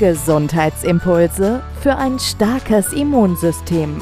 Gesundheitsimpulse für ein starkes Immunsystem.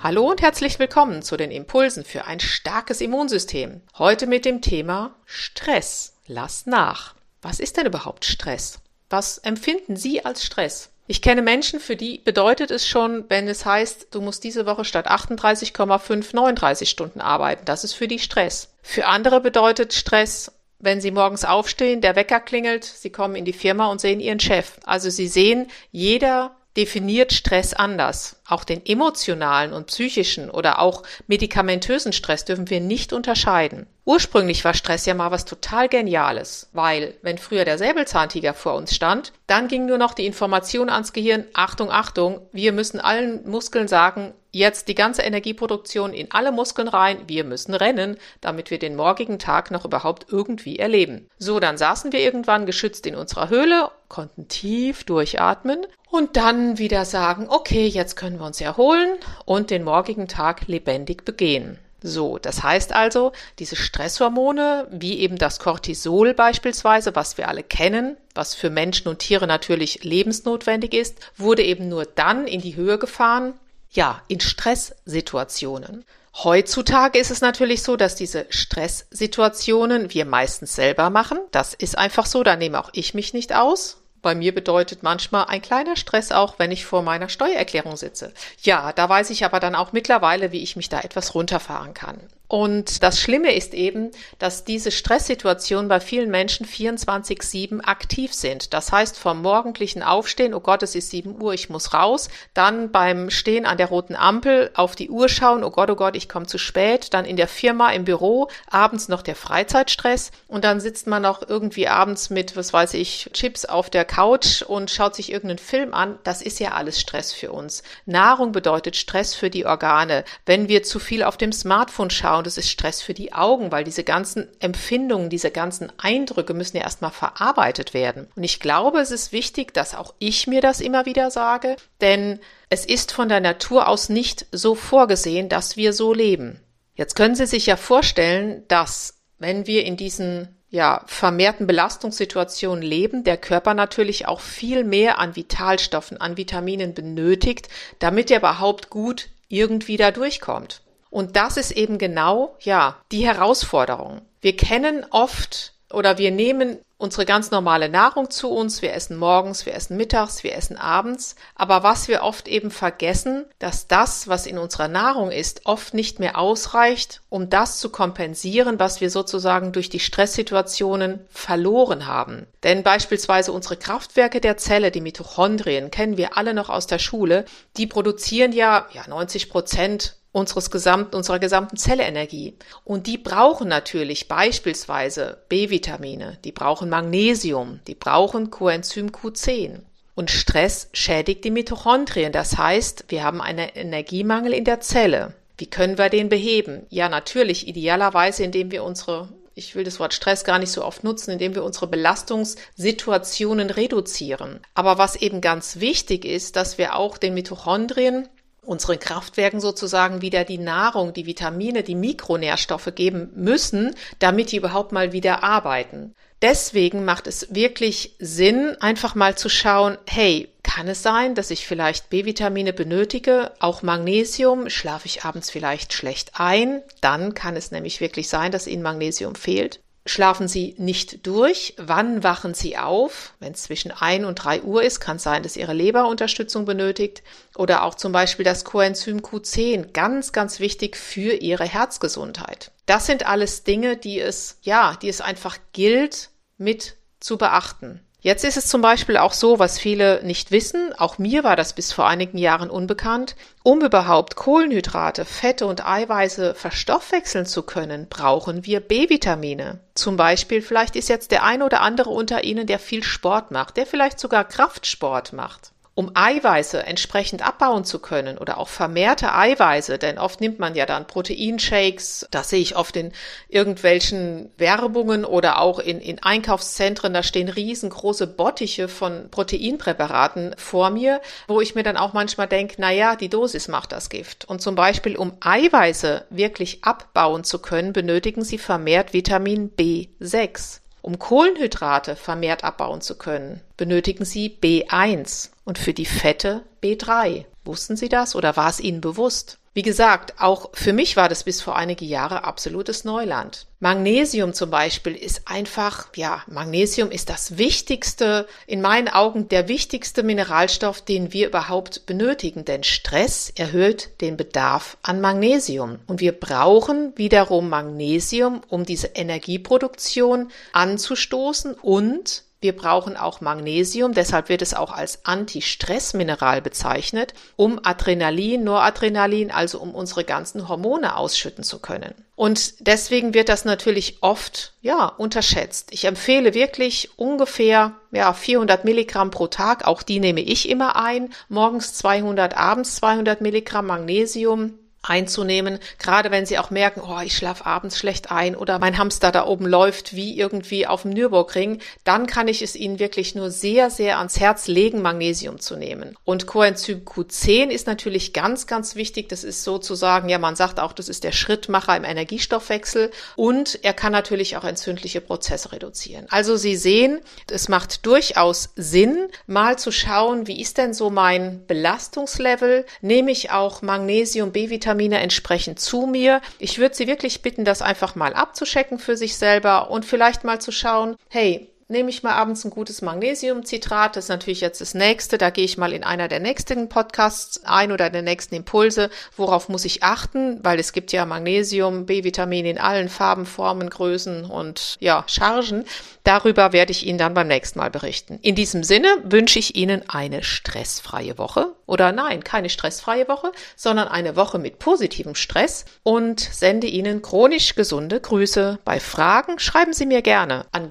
Hallo und herzlich willkommen zu den Impulsen für ein starkes Immunsystem. Heute mit dem Thema Stress. Lass nach. Was ist denn überhaupt Stress? Was empfinden Sie als Stress? Ich kenne Menschen, für die bedeutet es schon, wenn es heißt, du musst diese Woche statt 38,5 39 Stunden arbeiten. Das ist für die Stress. Für andere bedeutet Stress, wenn sie morgens aufstehen, der Wecker klingelt, sie kommen in die Firma und sehen ihren Chef. Also sie sehen, jeder definiert Stress anders. Auch den emotionalen und psychischen oder auch medikamentösen Stress dürfen wir nicht unterscheiden. Ursprünglich war Stress ja mal was total Geniales, weil wenn früher der Säbelzahntiger vor uns stand, dann ging nur noch die Information ans Gehirn, Achtung, Achtung, wir müssen allen Muskeln sagen, jetzt die ganze Energieproduktion in alle Muskeln rein, wir müssen rennen, damit wir den morgigen Tag noch überhaupt irgendwie erleben. So, dann saßen wir irgendwann geschützt in unserer Höhle, konnten tief durchatmen und dann wieder sagen, okay, jetzt können wir uns erholen und den morgigen Tag lebendig begehen. So, das heißt also, diese Stresshormone, wie eben das Cortisol beispielsweise, was wir alle kennen, was für Menschen und Tiere natürlich lebensnotwendig ist, wurde eben nur dann in die Höhe gefahren, ja, in Stresssituationen. Heutzutage ist es natürlich so, dass diese Stresssituationen wir meistens selber machen. Das ist einfach so, da nehme auch ich mich nicht aus bei mir bedeutet manchmal ein kleiner Stress auch, wenn ich vor meiner Steuererklärung sitze. Ja, da weiß ich aber dann auch mittlerweile, wie ich mich da etwas runterfahren kann. Und das Schlimme ist eben, dass diese Stresssituationen bei vielen Menschen 24-7 aktiv sind. Das heißt, vom morgendlichen Aufstehen, oh Gott, es ist 7 Uhr, ich muss raus, dann beim Stehen an der roten Ampel auf die Uhr schauen, oh Gott, oh Gott, ich komme zu spät, dann in der Firma, im Büro, abends noch der Freizeitstress und dann sitzt man noch irgendwie abends mit, was weiß ich, Chips auf der Couch und schaut sich irgendeinen Film an. Das ist ja alles Stress für uns. Nahrung bedeutet Stress für die Organe. Wenn wir zu viel auf dem Smartphone schauen, und es ist Stress für die Augen, weil diese ganzen Empfindungen, diese ganzen Eindrücke müssen ja erstmal verarbeitet werden. Und ich glaube, es ist wichtig, dass auch ich mir das immer wieder sage, denn es ist von der Natur aus nicht so vorgesehen, dass wir so leben. Jetzt können Sie sich ja vorstellen, dass wenn wir in diesen ja, vermehrten Belastungssituationen leben, der Körper natürlich auch viel mehr an Vitalstoffen, an Vitaminen benötigt, damit er überhaupt gut irgendwie da durchkommt. Und das ist eben genau, ja, die Herausforderung. Wir kennen oft oder wir nehmen unsere ganz normale Nahrung zu uns. Wir essen morgens, wir essen mittags, wir essen abends. Aber was wir oft eben vergessen, dass das, was in unserer Nahrung ist, oft nicht mehr ausreicht, um das zu kompensieren, was wir sozusagen durch die Stresssituationen verloren haben. Denn beispielsweise unsere Kraftwerke der Zelle, die Mitochondrien, kennen wir alle noch aus der Schule, die produzieren ja, ja 90 Prozent unseres gesamten, unserer gesamten Zellenergie. Und die brauchen natürlich beispielsweise B-Vitamine, die brauchen Magnesium, die brauchen Coenzym Q10. Und Stress schädigt die Mitochondrien. Das heißt, wir haben einen Energiemangel in der Zelle. Wie können wir den beheben? Ja, natürlich, idealerweise, indem wir unsere, ich will das Wort Stress gar nicht so oft nutzen, indem wir unsere Belastungssituationen reduzieren. Aber was eben ganz wichtig ist, dass wir auch den Mitochondrien unseren Kraftwerken sozusagen wieder die Nahrung, die Vitamine, die Mikronährstoffe geben müssen, damit die überhaupt mal wieder arbeiten. Deswegen macht es wirklich Sinn, einfach mal zu schauen, hey, kann es sein, dass ich vielleicht B-Vitamine benötige, auch Magnesium, schlafe ich abends vielleicht schlecht ein, dann kann es nämlich wirklich sein, dass Ihnen Magnesium fehlt. Schlafen Sie nicht durch? Wann wachen Sie auf? Wenn es zwischen 1 und 3 Uhr ist, kann es sein, dass Ihre Leber Unterstützung benötigt. Oder auch zum Beispiel das Coenzym Q10, ganz, ganz wichtig für Ihre Herzgesundheit. Das sind alles Dinge, die es, ja, die es einfach gilt mit zu beachten. Jetzt ist es zum Beispiel auch so, was viele nicht wissen, auch mir war das bis vor einigen Jahren unbekannt, um überhaupt Kohlenhydrate, Fette und Eiweiße verstoffwechseln zu können, brauchen wir B-Vitamine. Zum Beispiel, vielleicht ist jetzt der ein oder andere unter Ihnen, der viel Sport macht, der vielleicht sogar Kraftsport macht um Eiweiße entsprechend abbauen zu können oder auch vermehrte Eiweiße, denn oft nimmt man ja dann Proteinshakes, das sehe ich oft in irgendwelchen Werbungen oder auch in, in Einkaufszentren, da stehen riesengroße Bottiche von Proteinpräparaten vor mir, wo ich mir dann auch manchmal denke, na ja, die Dosis macht das Gift. Und zum Beispiel, um Eiweiße wirklich abbauen zu können, benötigen sie vermehrt Vitamin B6. Um Kohlenhydrate vermehrt abbauen zu können, benötigen Sie B1 und für die Fette B3. Wussten Sie das oder war es Ihnen bewusst? Wie gesagt, auch für mich war das bis vor einige Jahre absolutes Neuland. Magnesium zum Beispiel ist einfach, ja, Magnesium ist das wichtigste, in meinen Augen der wichtigste Mineralstoff, den wir überhaupt benötigen, denn Stress erhöht den Bedarf an Magnesium. Und wir brauchen wiederum Magnesium, um diese Energieproduktion anzustoßen und wir brauchen auch Magnesium, deshalb wird es auch als Anti-Stress-Mineral bezeichnet, um Adrenalin, Noradrenalin, also um unsere ganzen Hormone ausschütten zu können. Und deswegen wird das natürlich oft, ja, unterschätzt. Ich empfehle wirklich ungefähr, ja, 400 Milligramm pro Tag. Auch die nehme ich immer ein. Morgens 200, abends 200 Milligramm Magnesium einzunehmen, gerade wenn sie auch merken, oh, ich schlafe abends schlecht ein oder mein Hamster da oben läuft wie irgendwie auf dem Nürburgring, dann kann ich es ihnen wirklich nur sehr, sehr ans Herz legen, Magnesium zu nehmen. Und Coenzym Q10 ist natürlich ganz, ganz wichtig. Das ist sozusagen, ja, man sagt auch, das ist der Schrittmacher im Energiestoffwechsel und er kann natürlich auch entzündliche Prozesse reduzieren. Also Sie sehen, es macht durchaus Sinn, mal zu schauen, wie ist denn so mein Belastungslevel? Nehme ich auch Magnesium, B-Vitamin Vitamine entsprechend zu mir. Ich würde Sie wirklich bitten, das einfach mal abzuschecken für sich selber und vielleicht mal zu schauen, hey, nehme ich mal abends ein gutes Magnesiumcitrat. Das ist natürlich jetzt das nächste. Da gehe ich mal in einer der nächsten Podcasts ein oder der nächsten Impulse. Worauf muss ich achten? Weil es gibt ja Magnesium, B-Vitamin in allen Farben, Formen, Größen und ja, Chargen. Darüber werde ich Ihnen dann beim nächsten Mal berichten. In diesem Sinne wünsche ich Ihnen eine stressfreie Woche oder nein, keine stressfreie Woche, sondern eine Woche mit positivem Stress und sende Ihnen chronisch gesunde Grüße. Bei Fragen schreiben Sie mir gerne an